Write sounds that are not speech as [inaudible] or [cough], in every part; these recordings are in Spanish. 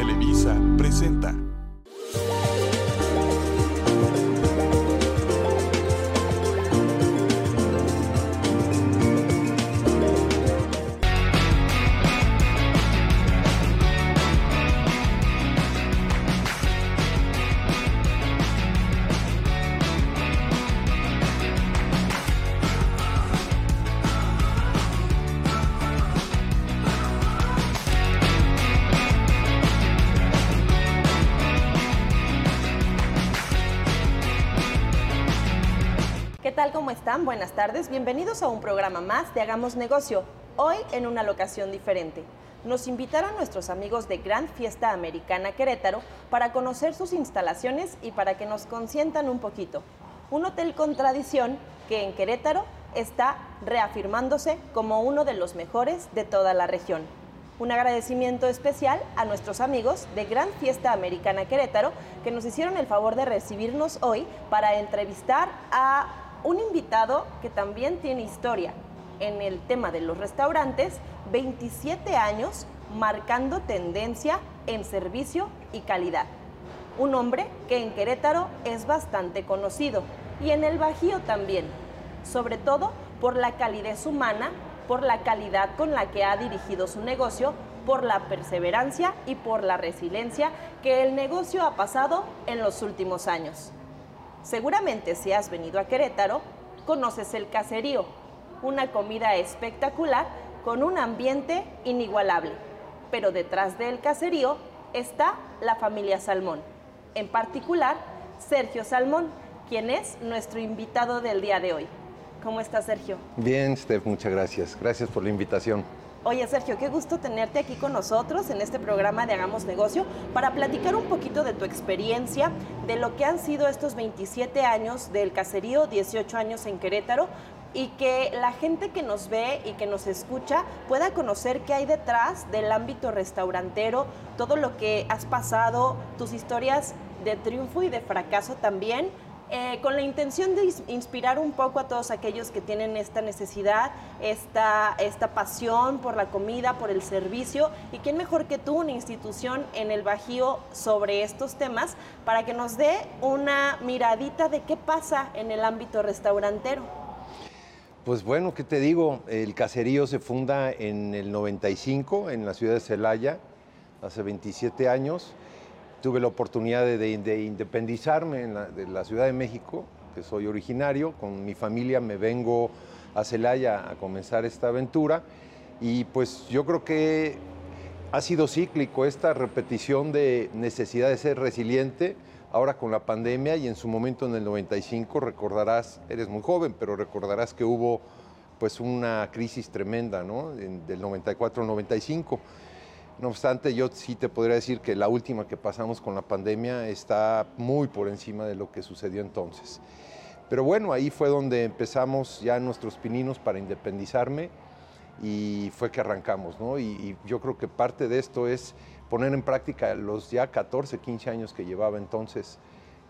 Televisa presenta. Buenas tardes. Bienvenidos a un programa más de Hagamos Negocio. Hoy en una locación diferente. Nos invitaron nuestros amigos de Gran Fiesta Americana Querétaro para conocer sus instalaciones y para que nos consientan un poquito. Un hotel con tradición que en Querétaro está reafirmándose como uno de los mejores de toda la región. Un agradecimiento especial a nuestros amigos de Gran Fiesta Americana Querétaro que nos hicieron el favor de recibirnos hoy para entrevistar a un invitado que también tiene historia en el tema de los restaurantes, 27 años marcando tendencia en servicio y calidad. Un hombre que en Querétaro es bastante conocido y en el Bajío también, sobre todo por la calidez humana, por la calidad con la que ha dirigido su negocio, por la perseverancia y por la resiliencia que el negocio ha pasado en los últimos años. Seguramente si has venido a Querétaro, conoces el caserío, una comida espectacular con un ambiente inigualable. Pero detrás del caserío está la familia Salmón, en particular Sergio Salmón, quien es nuestro invitado del día de hoy. ¿Cómo está Sergio? Bien, Steph, muchas gracias. Gracias por la invitación. Oye, Sergio, qué gusto tenerte aquí con nosotros en este programa de Hagamos Negocio para platicar un poquito de tu experiencia, de lo que han sido estos 27 años del caserío, 18 años en Querétaro, y que la gente que nos ve y que nos escucha pueda conocer qué hay detrás del ámbito restaurantero, todo lo que has pasado, tus historias de triunfo y de fracaso también, eh, con la intención de ins- inspirar un poco a todos aquellos que tienen esta necesidad, esta, esta pasión por la comida, por el servicio, y quién mejor que tú, una institución en el Bajío sobre estos temas, para que nos dé una miradita de qué pasa en el ámbito restaurantero. Pues bueno, ¿qué te digo? El caserío se funda en el 95 en la ciudad de Celaya, hace 27 años. Tuve la oportunidad de, de- de independizarme en la, de la Ciudad de México, que soy originario. Con mi familia me vengo a Celaya a comenzar esta aventura. Y pues yo creo que ha sido cíclico esta repetición de necesidad de ser resiliente. Ahora con la pandemia y en su momento en el 95 recordarás, eres muy joven, pero recordarás que hubo pues una crisis tremenda, ¿no? En- del 94 al 95. No obstante, yo sí te podría decir que la última que pasamos con la pandemia está muy por encima de lo que sucedió entonces. Pero bueno, ahí fue donde empezamos ya nuestros pininos para independizarme y fue que arrancamos, ¿no? Y, yo creo que parte de esto es poner en práctica los ya 14, 15 años que llevaba entonces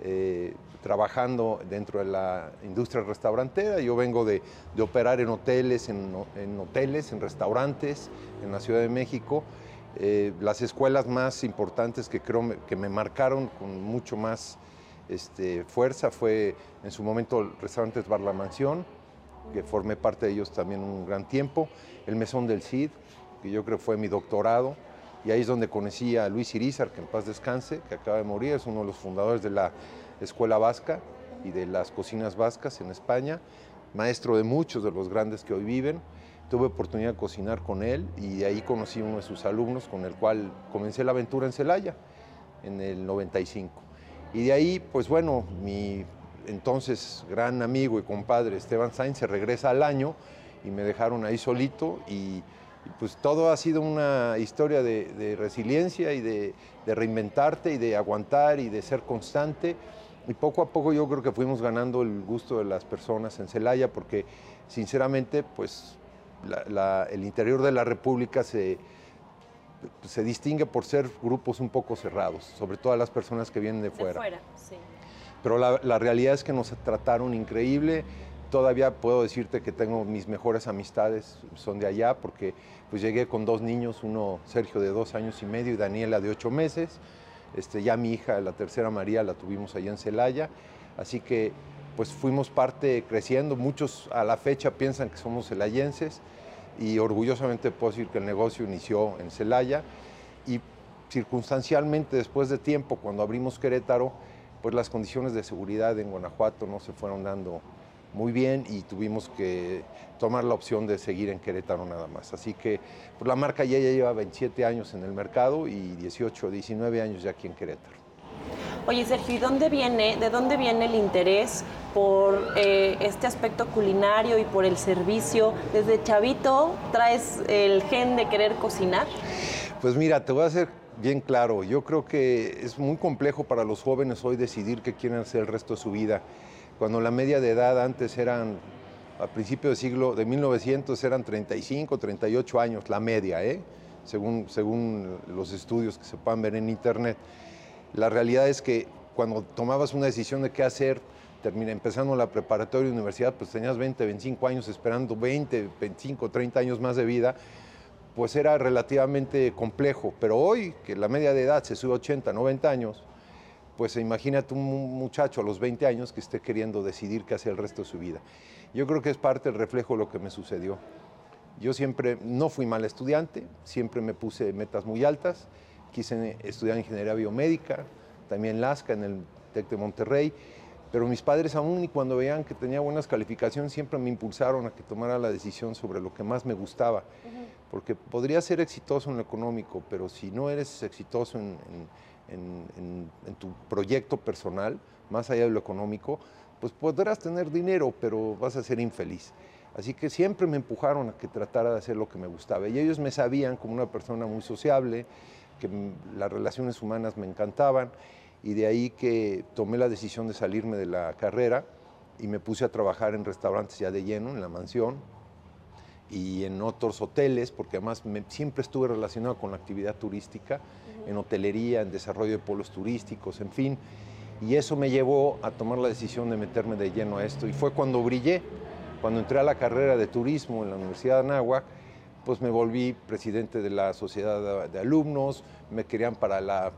eh, trabajando dentro de la industria restaurantera. Yo vengo de, operar en hoteles, en, ho- en hoteles, en restaurantes, en la Ciudad de México. Eh, las escuelas más importantes que creo me- que me marcaron con mucho más este, fuerza fue en su momento el restaurante Bar La Mansión, que formé parte de ellos también un gran tiempo, el Mesón del Cid, que yo creo fue mi doctorado, y ahí es donde conocí a Luis Irizar, que en paz descanse, que acaba de morir, es uno de los fundadores de la Escuela Vasca y de las cocinas vascas en España, maestro de muchos de los grandes que hoy viven. Tuve oportunidad de cocinar con él y de ahí conocí uno de sus alumnos con el cual comencé la aventura en Celaya en el 95. Y de ahí, pues bueno, mi entonces gran amigo y compadre Esteban Sainz se regresa al año y me dejaron ahí solito y pues todo ha sido una historia de, de resiliencia y de, de reinventarte y de aguantar y de ser constante. Y poco a poco yo creo que fuimos ganando el gusto de las personas en Celaya porque sinceramente pues la- la- el interior de la República se, se distingue por ser grupos un poco cerrados, sobre todo a las personas que vienen de De fuera. fuera, sí. Pero la, la realidad es que nos trataron increíble, todavía puedo decirte que tengo mis mejores amistades, son de allá, porque pues llegué con dos niños, uno Sergio de dos años y medio y Daniela de ocho meses. Este, ya mi hija, la tercera María, la tuvimos allá en Celaya. Así que pues fuimos parte creciendo. Muchos a la fecha piensan que somos celayenses y orgullosamente puedo decir que el negocio inició en Celaya y circunstancialmente después de tiempo, cuando abrimos Querétaro, pues las condiciones de seguridad en Guanajuato no se fueron dando muy bien y tuvimos que tomar la opción de seguir en Querétaro nada más. Así que pues la marca ya, ya lleva 27 años en el mercado y 18, 19 años ya aquí en Querétaro. Oye Sergio, ¿y dónde viene, de dónde viene el interés por eh, este aspecto culinario y por el servicio? ¿Desde chavito traes el gen de querer cocinar? Pues mira, te voy a hacer bien claro. Yo creo que es muy complejo para los jóvenes hoy decidir qué quieren hacer el resto de su vida cuando la media de edad antes eran, a principios del siglo de 1900 eran 35, 38 años, la media, ¿eh? según, según los estudios que se puedan ver en internet. La realidad es que cuando tomabas una decisión de qué hacer, termina, empezando la preparatoria y universidad, pues tenías 20, 25 años esperando 20, 25, 30 años más de vida, pues era relativamente complejo. Pero hoy, que la media de edad se sube a 80, 90 años, pues imagínate un muchacho a los 20 años que esté queriendo decidir qué hace el resto de su vida. Yo creo que es parte del reflejo de lo que me sucedió. Yo siempre no fui mal estudiante, siempre me puse metas muy altas, quise estudiar ingeniería biomédica, también LASCA en el TEC de Monterrey, pero mis padres aún y cuando veían que tenía buenas calificaciones siempre me impulsaron a que tomara la decisión sobre lo que más me gustaba, porque podría ser exitoso en lo económico, pero si no eres exitoso en en, tu proyecto personal, más allá de lo económico, pues podrás tener dinero, pero vas a ser infeliz. Así que siempre me empujaron a que tratara de hacer lo que me gustaba. Y ellos me sabían como una persona muy sociable, que las relaciones humanas me encantaban, y de ahí que tomé la decisión de salirme de la carrera y me puse a trabajar en restaurantes ya de lleno, en la mansión, y en otros hoteles, porque además siempre estuve relacionado con la actividad turística, en hotelería, en desarrollo de polos turísticos, en fin. Y eso me llevó a tomar la decisión de meterme de lleno a esto. Y fue cuando brillé, cuando entré a la carrera de turismo en la Universidad de Anáhuac, pues me volví presidente de la sociedad de alumnos, me querían para la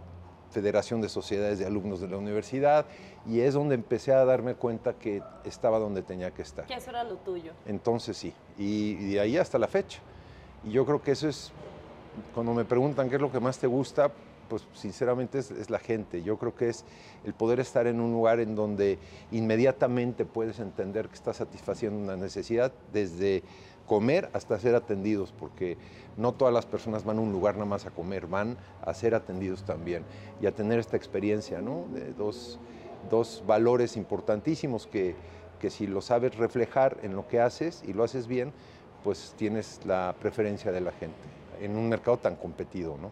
Federación de Sociedades de Alumnos de la Universidad y es donde empecé a darme cuenta que estaba donde tenía que estar. Que eso era lo tuyo. Entonces sí, y, de ahí hasta la fecha. Y yo creo que eso es, cuando me preguntan qué es lo que más te gusta, pues sinceramente es, es, la gente. Yo creo que es el poder estar en un lugar en donde inmediatamente puedes entender que estás satisfaciendo una necesidad desde comer hasta ser atendidos, porque no todas las personas van a un lugar nada más a comer, van a ser atendidos también y a tener esta experiencia, ¿no? De dos, dos valores importantísimos que, que si lo sabes reflejar en lo que haces y lo haces bien, pues tienes la preferencia de la gente en un mercado tan competido, ¿no?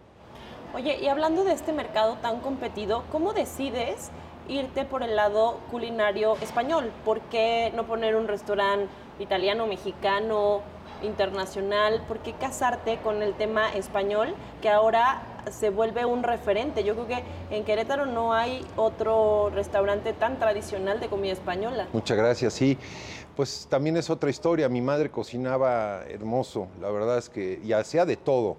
Oye, y hablando de este mercado tan competido, ¿cómo decides irte por el lado culinario español? ¿Por qué no poner un restaurante italiano, mexicano, internacional? ¿Por qué casarte con el tema español que ahora se vuelve un referente? Yo creo que en Querétaro no hay otro restaurante tan tradicional de comida española. Muchas gracias, sí. Pues también es otra historia. Mi madre cocinaba hermoso, la verdad es que ya hacía de todo.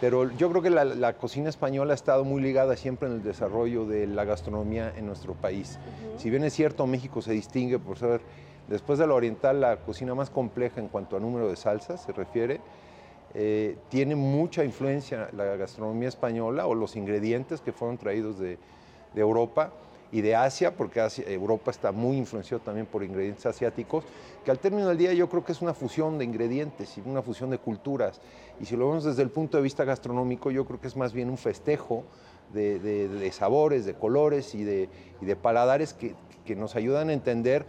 Pero yo creo que la, cocina española ha estado muy ligada siempre en el desarrollo de la gastronomía en nuestro país. Si bien es cierto, México se distingue por ser Después de la oriental, la cocina más compleja en cuanto a número de salsas se refiere, eh, tiene mucha influencia la gastronomía española o los ingredientes que fueron traídos de, Europa y de Asia, porque Europa está muy influenciado también por ingredientes asiáticos, que al término del día yo creo que es una fusión de ingredientes y una fusión de culturas. Y si lo vemos desde el punto de vista gastronómico, yo creo que es más bien un festejo de, sabores, de colores y de, paladares que nos ayudan a entender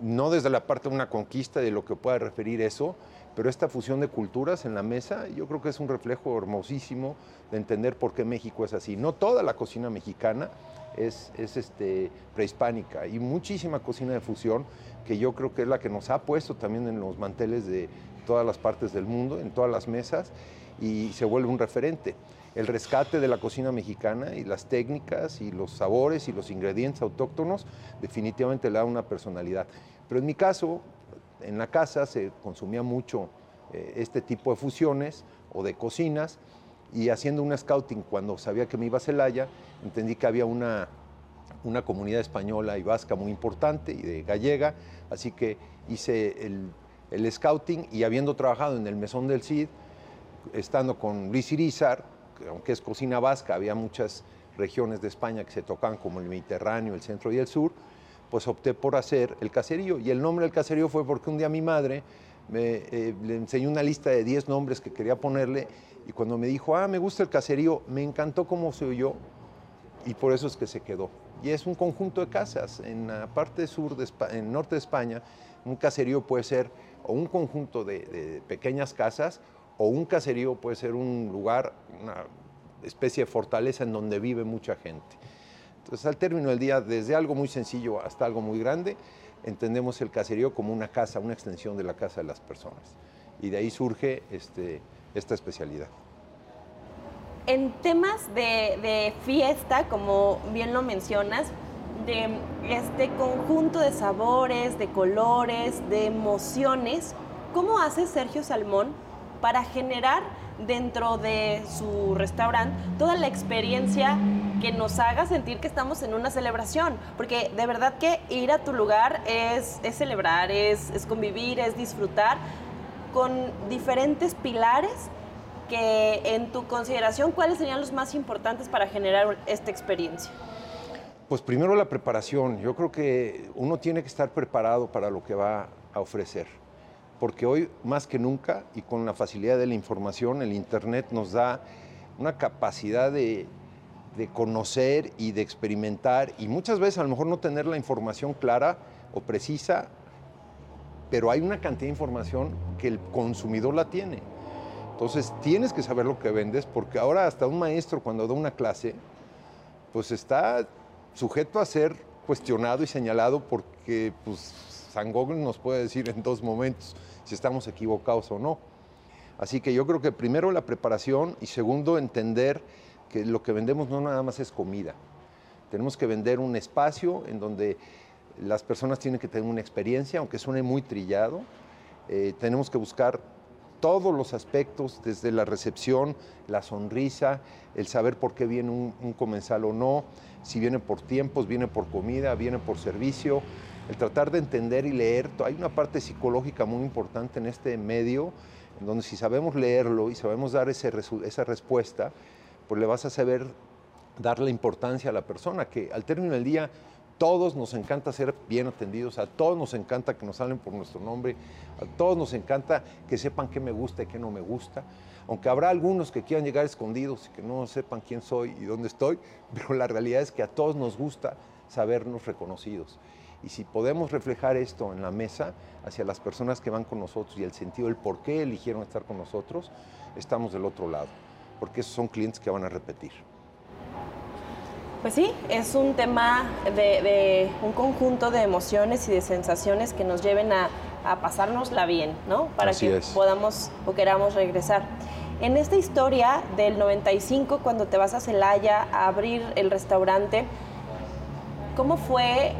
no desde la parte de una conquista de lo que pueda referir eso, pero esta fusión de culturas en la mesa yo creo que es un reflejo hermosísimo de entender por qué México es así. No toda la cocina mexicana es, este, prehispánica y muchísima cocina de fusión que yo creo que es la que nos ha puesto también en los manteles de todas las partes del mundo, en todas las mesas y se vuelve un referente el rescate de la cocina mexicana y las técnicas y los sabores y los ingredientes autóctonos definitivamente le da una personalidad. Pero en mi caso, en la casa se consumía mucho eh, este tipo de fusiones o de cocinas y haciendo un scouting cuando sabía que me iba a Celaya, entendí que había una, una comunidad española y vasca muy importante y de gallega, así que hice el, el scouting y habiendo trabajado en el Mesón del Cid, estando con Luis Irizar, aunque es cocina vasca, había muchas regiones de España que se tocaban como el Mediterráneo, el centro y el sur, pues opté por hacer el caserío. Y el nombre del caserío fue porque un día mi madre me, eh, le enseñó una lista de 10 nombres que quería ponerle y cuando me dijo, ah, me gusta el caserío, me encantó cómo se oyó y por eso es que se quedó. Y es un conjunto de casas. En la parte sur, de en el norte de España, un caserío puede ser o un conjunto de, de pequeñas casas o un caserío puede ser un lugar, una especie de fortaleza en donde vive mucha gente. Entonces, al término del día, desde algo muy sencillo hasta algo muy grande, entendemos el caserío como una casa, una extensión de la casa de las personas. Y de ahí surge este, esta especialidad. En temas de, de fiesta, como bien lo mencionas, de este conjunto de sabores, de colores, de emociones, ¿cómo hace Sergio Salmón para generar dentro de su restaurante toda la experiencia que nos haga sentir que estamos en una celebración. Porque de verdad que ir a tu lugar es, celebrar, es, es convivir, es disfrutar con diferentes pilares que en tu consideración, ¿cuáles serían los más importantes para generar esta experiencia? Pues primero la preparación. Yo creo que uno tiene que estar preparado para lo que va a ofrecer porque hoy más que nunca y con la facilidad de la información, el Internet nos da una capacidad de, conocer y de experimentar y muchas veces a lo mejor no tener la información clara o precisa, pero hay una cantidad de información que el consumidor la tiene. Entonces tienes que saber lo que vendes porque ahora hasta un maestro cuando da una clase, pues está sujeto a ser cuestionado y señalado porque pues San Google nos puede decir en dos momentos si estamos equivocados o no. Así que yo creo que primero la preparación y segundo entender que lo que vendemos no nada más es comida. Tenemos que vender un espacio en donde las personas tienen que tener una experiencia, aunque suene muy trillado. Eh, tenemos que buscar todos los aspectos, desde la recepción, la sonrisa, el saber por qué viene un, comensal o no, si viene por tiempos, viene por comida, viene por servicio, el tratar de entender y leer. Hay una parte psicológica muy importante en este medio, en donde si sabemos leerlo y sabemos dar esa respuesta, pues le vas a saber dar la importancia a la persona, que al término del día todos nos encanta ser bien atendidos, a todos nos encanta que nos hablen por nuestro nombre, a todos nos encanta que sepan qué me gusta y qué no me gusta, aunque habrá algunos que quieran llegar escondidos y que no sepan quién soy y dónde estoy, [laughs] pero la realidad es que a todos nos gusta sabernos reconocidos. Y si podemos reflejar esto en la mesa hacia las personas que van con nosotros y el sentido del por qué eligieron estar con nosotros, estamos del otro lado, porque esos son clientes que van a repetir. Pues sí, es un tema de, un conjunto de emociones y de sensaciones que nos lleven a, a pasárnosla bien, ¿no? Para que podamos o queramos regresar. En esta historia del 95, cuando te vas a Celaya a abrir el restaurante, ¿cómo fue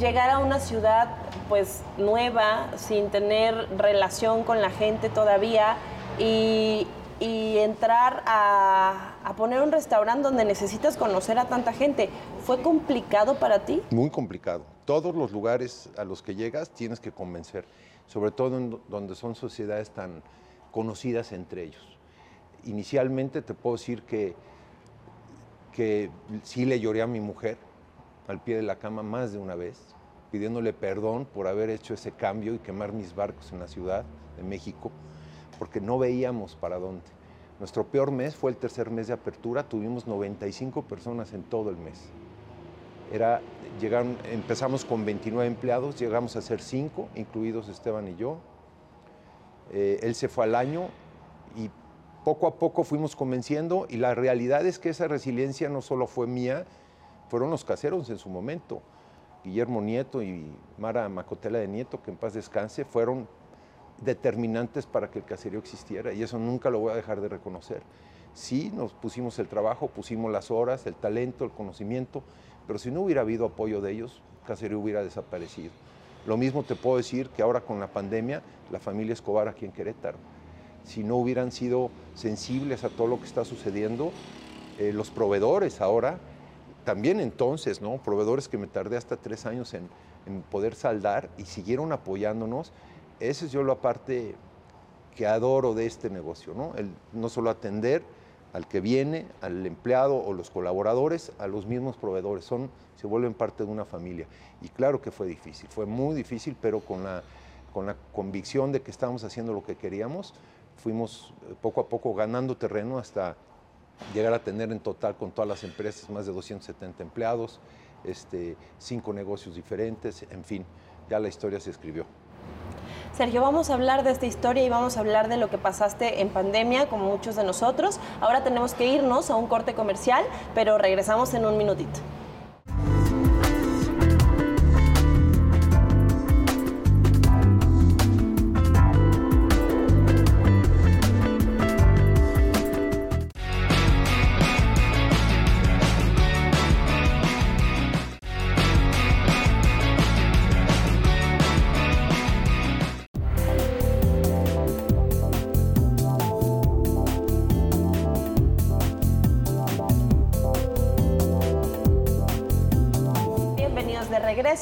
llegar a una ciudad pues nueva, sin tener relación con la gente todavía y, entrar a, poner un restaurante donde necesitas conocer a tanta gente, ¿fue complicado para ti? Muy complicado. Todos los lugares a los que llegas tienes que convencer, sobre todo en donde son sociedades tan conocidas entre ellos. Inicialmente te puedo decir que, que sí le lloré a mi mujer, al pie de la cama más de una vez, pidiéndole perdón por haber hecho ese cambio y quemar mis barcos en la Ciudad de México, porque no veíamos para dónde. Nuestro peor mes fue el tercer mes de apertura, tuvimos 95 personas en todo el mes. Era, llegaron, empezamos con 29 empleados, llegamos a ser 5, incluidos Esteban y yo. Eh, él se fue al año y poco a poco fuimos convenciendo y la realidad es que esa resiliencia no solo fue mía, fueron los caseros en su momento. Guillermo Nieto y Mara Macotela de Nieto, que en paz descanse, fueron determinantes para que el caserío existiera y eso nunca lo voy a dejar de reconocer. Sí, nos pusimos el trabajo, pusimos las horas, el talento, el conocimiento, pero si no hubiera habido apoyo de ellos, el caserío hubiera desaparecido. Lo mismo te puedo decir que ahora con la pandemia, la familia Escobar aquí en Querétaro. Si no hubieran sido sensibles a todo lo que está sucediendo, eh, los proveedores ahora, también entonces, ¿no? Proveedores que me tardé hasta tres años en, en poder saldar y siguieron apoyándonos. Esa es yo la parte que adoro de este negocio, ¿no? El no solo atender al que viene, al empleado o los colaboradores, a los mismos proveedores, son, se vuelven parte de una familia. Y claro que fue difícil, fue muy difícil, pero con la, con la convicción de que estábamos haciendo lo que queríamos, fuimos eh, poco a poco ganando terreno hasta llegar a tener en total con todas las empresas más de 270 empleados, este, cinco negocios diferentes, en fin, ya la historia se escribió. Sergio, vamos a hablar de esta historia y vamos a hablar de lo que pasaste en pandemia, como muchos de nosotros. Ahora tenemos que irnos a un corte comercial, pero regresamos en un minutito.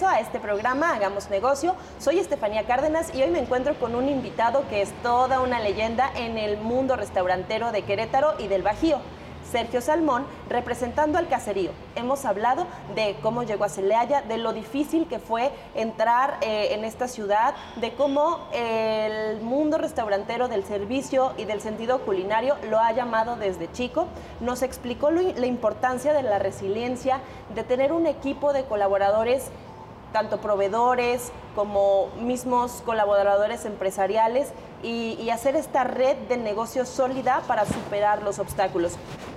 Regreso a este programa Hagamos Negocio. Soy Estefanía Cárdenas y hoy me encuentro con un invitado que es toda una leyenda en el mundo restaurantero de Querétaro y del Bajío. Sergio Salmón, representando al caserío. Hemos hablado de cómo llegó a Celaya, de lo difícil que fue entrar eh, en esta ciudad, de cómo el mundo restaurantero del servicio y del sentido culinario lo ha llamado desde chico. Nos explicó la importancia de la resiliencia, de tener un equipo de colaboradores tanto proveedores como mismos colaboradores empresariales y, hacer esta red de negocios sólida para superar los obstáculos.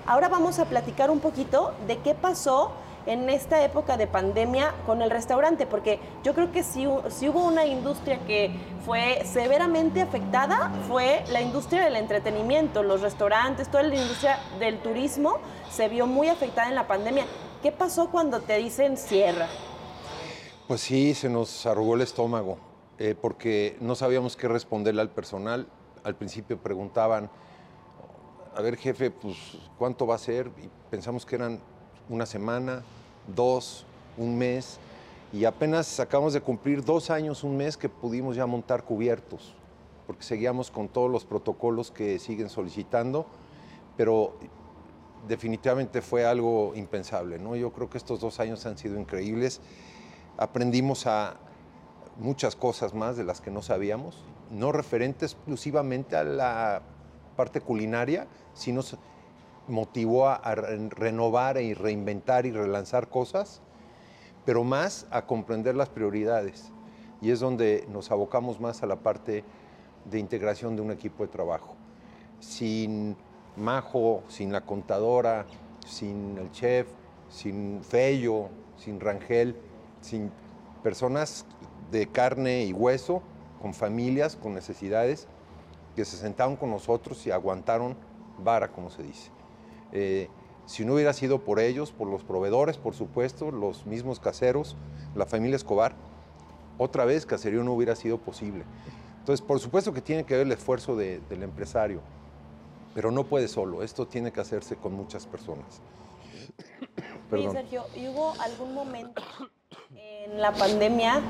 Ahora vamos a platicar un poquito de qué pasó en esta época de pandemia con el restaurante, porque yo creo que si, si, hubo una industria que fue severamente afectada, fue la industria del entretenimiento, los restaurantes, toda la industria del turismo se vio muy afectada en la pandemia. ¿Qué pasó cuando te dicen cierra? Pues sí, se nos arrugó el estómago, eh, porque no sabíamos qué responderle al personal. Al principio preguntaban, a ver jefe, pues ¿cuánto va a ser? Y pensamos que eran una semana, dos, un mes, y apenas acabamos de cumplir dos años, un mes que pudimos ya montar cubiertos, porque seguíamos con todos los protocolos que siguen solicitando, pero definitivamente fue algo impensable, ¿no? Yo creo que estos dos años han sido increíbles aprendimos a muchas cosas más de las que no sabíamos, no referentes exclusivamente a la parte culinaria, sino motivó a, renovar y reinventar y relanzar cosas, pero más a comprender las prioridades. Y es donde nos abocamos más a la parte de integración de un equipo de trabajo. Sin Majo, sin la contadora, sin el chef, sin Fello, sin Rangel, sin personas de carne y hueso, con familias, con necesidades, que se sentaron con nosotros y aguantaron vara, como se dice. Eh, si no hubiera sido por ellos, por los proveedores, por supuesto, los mismos caseros, la familia Escobar, otra vez Caserío no hubiera sido posible. Entonces, por supuesto que tiene que ver el esfuerzo del empresario, pero no puede solo, esto tiene que hacerse con muchas personas. [coughs] Sí, Sergio, ¿y hubo algún momento en la pandemia,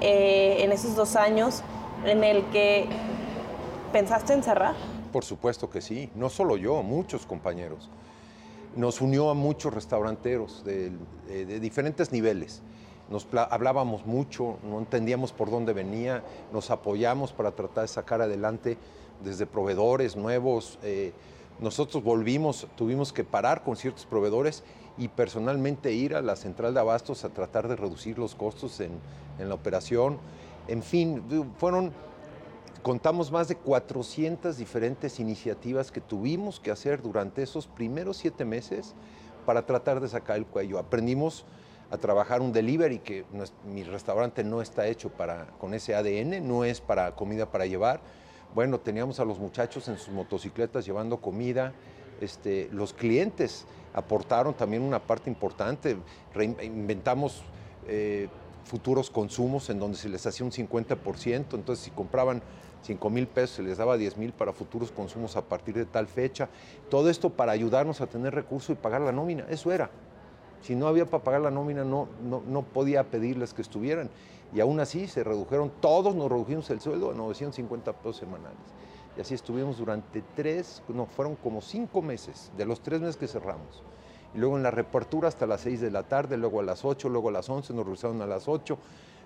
eh, en esos dos años, en el que pensaste en cerrar? Por supuesto que sí, no solo yo, muchos compañeros. Nos unió a muchos restauranteros de, diferentes niveles. Nos hablábamos mucho, no entendíamos por dónde venía, nos apoyamos para tratar de sacar adelante desde proveedores nuevos. Eh, nosotros volvimos, tuvimos que parar con ciertos proveedores y personalmente ir a la central de abastos a tratar de reducir los costos en, la operación. En fin, fueron, contamos más de 400 diferentes iniciativas que tuvimos que hacer durante esos primeros siete meses para tratar de sacar el cuello. Aprendimos a trabajar un delivery que mi restaurante no está hecho para, con ese ADN, no es para comida para llevar. Bueno, teníamos a los muchachos en sus motocicletas llevando comida, este, los clientes aportaron también una parte importante. Inventamos eh, futuros consumos en donde se les hacía un 50%, entonces si compraban 5 mil pesos se les daba 10 mil para futuros consumos a partir de tal fecha. Todo esto para ayudarnos a tener recursos y pagar la nómina, eso era. Si no había para pagar la nómina, no, no, no podía pedirles que estuvieran. Y aún así se redujeron, todos nos redujimos el sueldo a 950 pesos semanales. Y así estuvimos durante tres, no, fueron como cinco meses, de los tres meses que cerramos. Y luego en la reapertura hasta las 6 de la tarde, luego a las 8, luego a las 11, nos regresaron a las 8.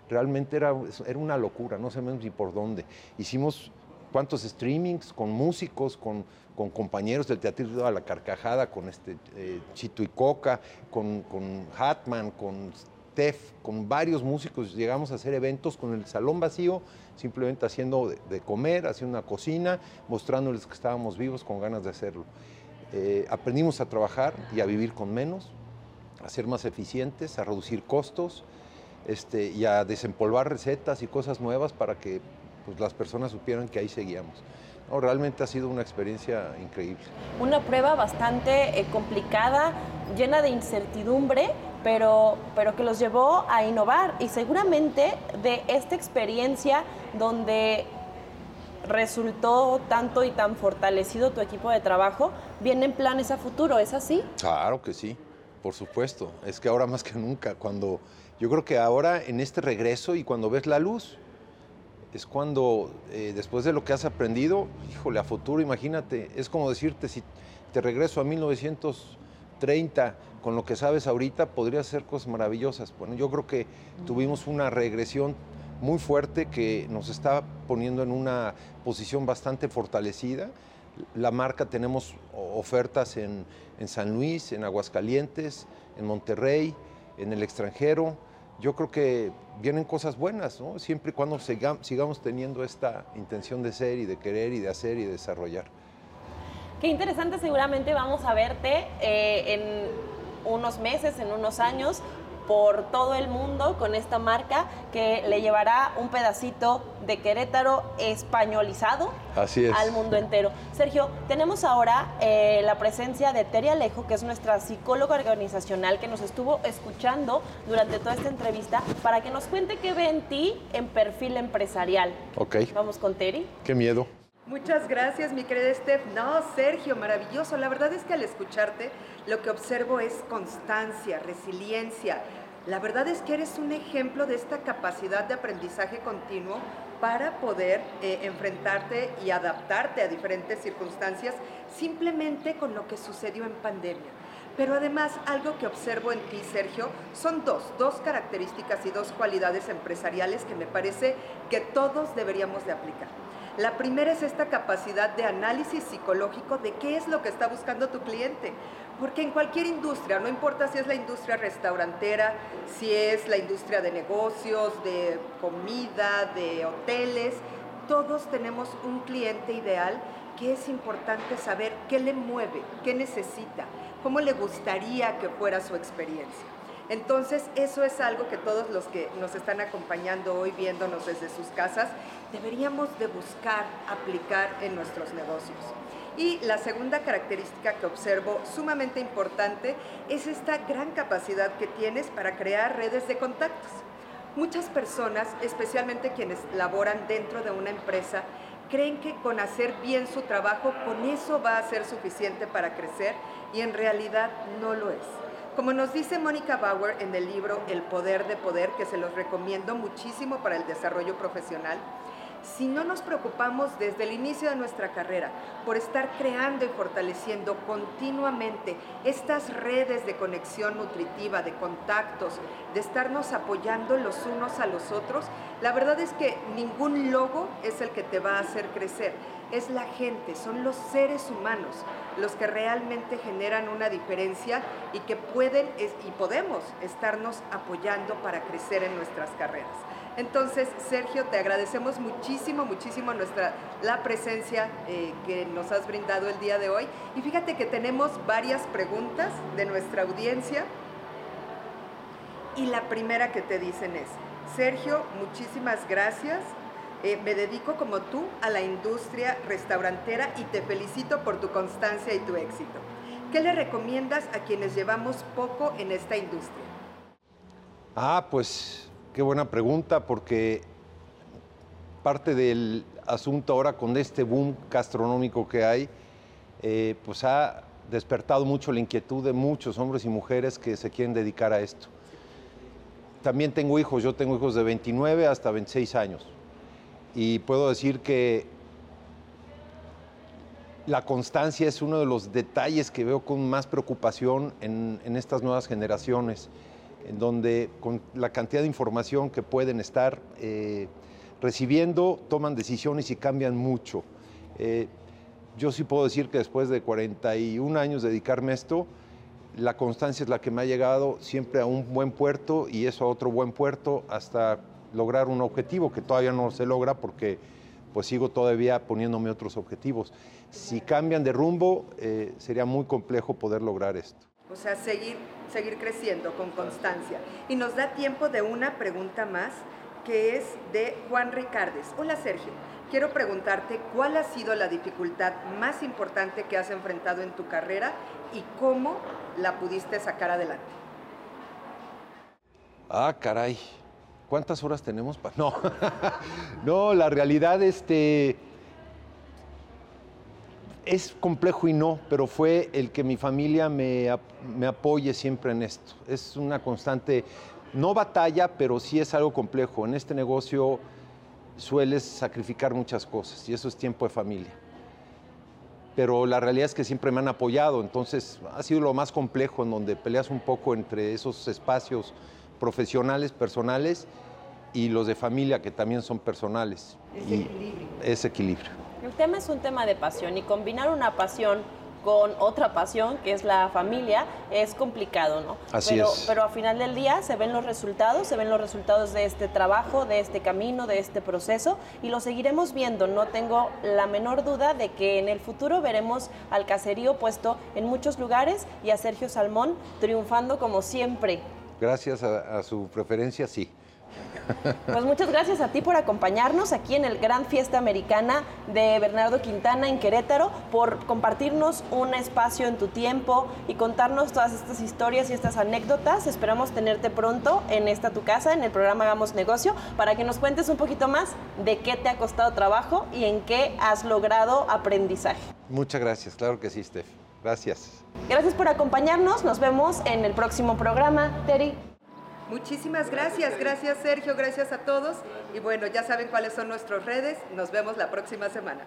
Realmente era, era una locura, no sabemos ni por dónde. Hicimos cuántos streamings con músicos, con, con compañeros del teatro a la carcajada, con este eh, Chito y Coca, con, con Hatman, con Tef, con varios músicos. Llegamos a hacer eventos con el salón vacío, simplemente haciendo de, de comer, haciendo una cocina, mostrándoles que estábamos vivos con ganas de hacerlo. Eh, aprendimos a trabajar y a vivir con menos, a ser más eficientes, a reducir costos este, y a desempolvar recetas y cosas nuevas para que pues, las personas supieran que ahí seguíamos. No, realmente ha sido una experiencia increíble. Una prueba bastante eh, complicada, llena de incertidumbre, pero, pero que los llevó a innovar y seguramente de esta experiencia donde resultó tanto y tan fortalecido tu equipo de trabajo, vienen planes a futuro, ¿es así? Claro que sí, por supuesto. Es que ahora más que nunca, cuando yo creo que ahora en este regreso y cuando ves la luz, es cuando eh, después de lo que has aprendido, híjole, a futuro, imagínate, es como decirte, si te regreso a 1930 con lo que sabes ahorita, podrías hacer cosas maravillosas. Bueno, yo creo que tuvimos una regresión muy fuerte que nos está poniendo en una posición bastante fortalecida. La marca tenemos ofertas en, en San Luis, en Aguascalientes, en Monterrey, en el extranjero. Yo creo que vienen cosas buenas, ¿no? siempre y cuando sigamos teniendo esta intención de ser y de querer y de hacer y de desarrollar. Qué interesante, seguramente vamos a verte eh, en unos meses, en unos años, por todo el mundo con esta marca que le llevará un pedacito de Querétaro españolizado Así es. al mundo entero. Sergio, tenemos ahora eh, la presencia de Teri Alejo, que es nuestra psicóloga organizacional que nos estuvo escuchando durante toda esta entrevista para que nos cuente qué ve en ti en perfil empresarial. Ok. Vamos con Teri. Qué miedo. Muchas gracias, mi querida Steph. No, Sergio, maravilloso. La verdad es que al escucharte lo que observo es constancia, resiliencia. La verdad es que eres un ejemplo de esta capacidad de aprendizaje continuo para poder eh, enfrentarte y adaptarte a diferentes circunstancias simplemente con lo que sucedió en pandemia. Pero además, algo que observo en ti, Sergio, son dos, dos características y dos cualidades empresariales que me parece que todos deberíamos de aplicar. La primera es esta capacidad de análisis psicológico de qué es lo que está buscando tu cliente. Porque en cualquier industria, no importa si es la industria restaurantera, si es la industria de negocios, de comida, de hoteles, todos tenemos un cliente ideal que es importante saber qué le mueve, qué necesita, cómo le gustaría que fuera su experiencia. Entonces, eso es algo que todos los que nos están acompañando hoy viéndonos desde sus casas, deberíamos de buscar aplicar en nuestros negocios. Y la segunda característica que observo sumamente importante es esta gran capacidad que tienes para crear redes de contactos. Muchas personas, especialmente quienes laboran dentro de una empresa, creen que con hacer bien su trabajo, con eso va a ser suficiente para crecer y en realidad no lo es. Como nos dice Mónica Bauer en el libro El Poder de Poder, que se los recomiendo muchísimo para el desarrollo profesional, si no nos preocupamos desde el inicio de nuestra carrera por estar creando y fortaleciendo continuamente estas redes de conexión nutritiva, de contactos, de estarnos apoyando los unos a los otros, la verdad es que ningún logo es el que te va a hacer crecer. Es la gente, son los seres humanos los que realmente generan una diferencia y que pueden y podemos estarnos apoyando para crecer en nuestras carreras. Entonces, Sergio, te agradecemos muchísimo, muchísimo nuestra, la presencia eh, que nos has brindado el día de hoy. Y fíjate que tenemos varias preguntas de nuestra audiencia. Y la primera que te dicen es, Sergio, muchísimas gracias. Eh, me dedico como tú a la industria restaurantera y te felicito por tu constancia y tu éxito. ¿Qué le recomiendas a quienes llevamos poco en esta industria? Ah, pues qué buena pregunta, porque parte del asunto ahora con este boom gastronómico que hay, eh, pues ha despertado mucho la inquietud de muchos hombres y mujeres que se quieren dedicar a esto. También tengo hijos, yo tengo hijos de 29 hasta 26 años. Y puedo decir que la constancia es uno de los detalles que veo con más preocupación en, estas nuevas generaciones, en donde con la cantidad de información que pueden estar eh, recibiendo, toman decisiones y cambian mucho. Eh, yo sí puedo decir que después de 41 años de dedicarme a esto, la constancia es la que me ha llegado siempre a un buen puerto y eso a otro buen puerto hasta lograr un objetivo que todavía no se logra porque pues sigo todavía poniéndome otros objetivos. Si cambian de rumbo, eh, sería muy complejo poder lograr esto. O sea, seguir, seguir creciendo con constancia. Y nos da tiempo de una pregunta más que es de Juan Ricardes. Hola Sergio, quiero preguntarte cuál ha sido la dificultad más importante que has enfrentado en tu carrera y cómo la pudiste sacar adelante. Ah, caray. ¿Cuántas horas tenemos? para...? [laughs] No, no, la realidad este, es complejo y no, pero fue el que mi familia me, me apoye siempre en esto. Es una constante no batalla, pero sí es algo complejo. En este negocio sueles sacrificar muchas cosas y eso es tiempo de familia. Pero la realidad es que siempre me han apoyado, entonces ha sido lo más complejo en donde peleas un poco entre esos espacios profesionales, personales y los de familia que también son personales. Ese equilibrio. Ese equilibrio. El tema es un tema de pasión y combinar una pasión con otra pasión, que es la familia, es complicado, ¿no? Así pero, es. Pero a final del día se ven los resultados, se ven los resultados de este trabajo, de este camino, de este proceso, y lo seguiremos viendo. No tengo la menor duda de que en el futuro veremos al caserío puesto en muchos lugares y a Sergio Salmón triunfando como siempre. Gracias a, a su preferencia, sí. Pues muchas gracias a ti por acompañarnos aquí en el Gran Fiesta Americana de Bernardo Quintana en Querétaro, por compartirnos un espacio en tu tiempo y contarnos todas estas historias y estas anécdotas. Esperamos tenerte pronto en esta tu casa, en el programa Hagamos Negocio, para que nos cuentes un poquito más de qué te ha costado trabajo y en qué has logrado aprendizaje. Muchas gracias, claro que sí, Steph. Gracias. Gracias por acompañarnos. Nos vemos en el próximo programa. Terry. Muchísimas gracias, gracias Sergio, gracias a todos. Y bueno, ya saben cuáles son nuestras redes. Nos vemos la próxima semana.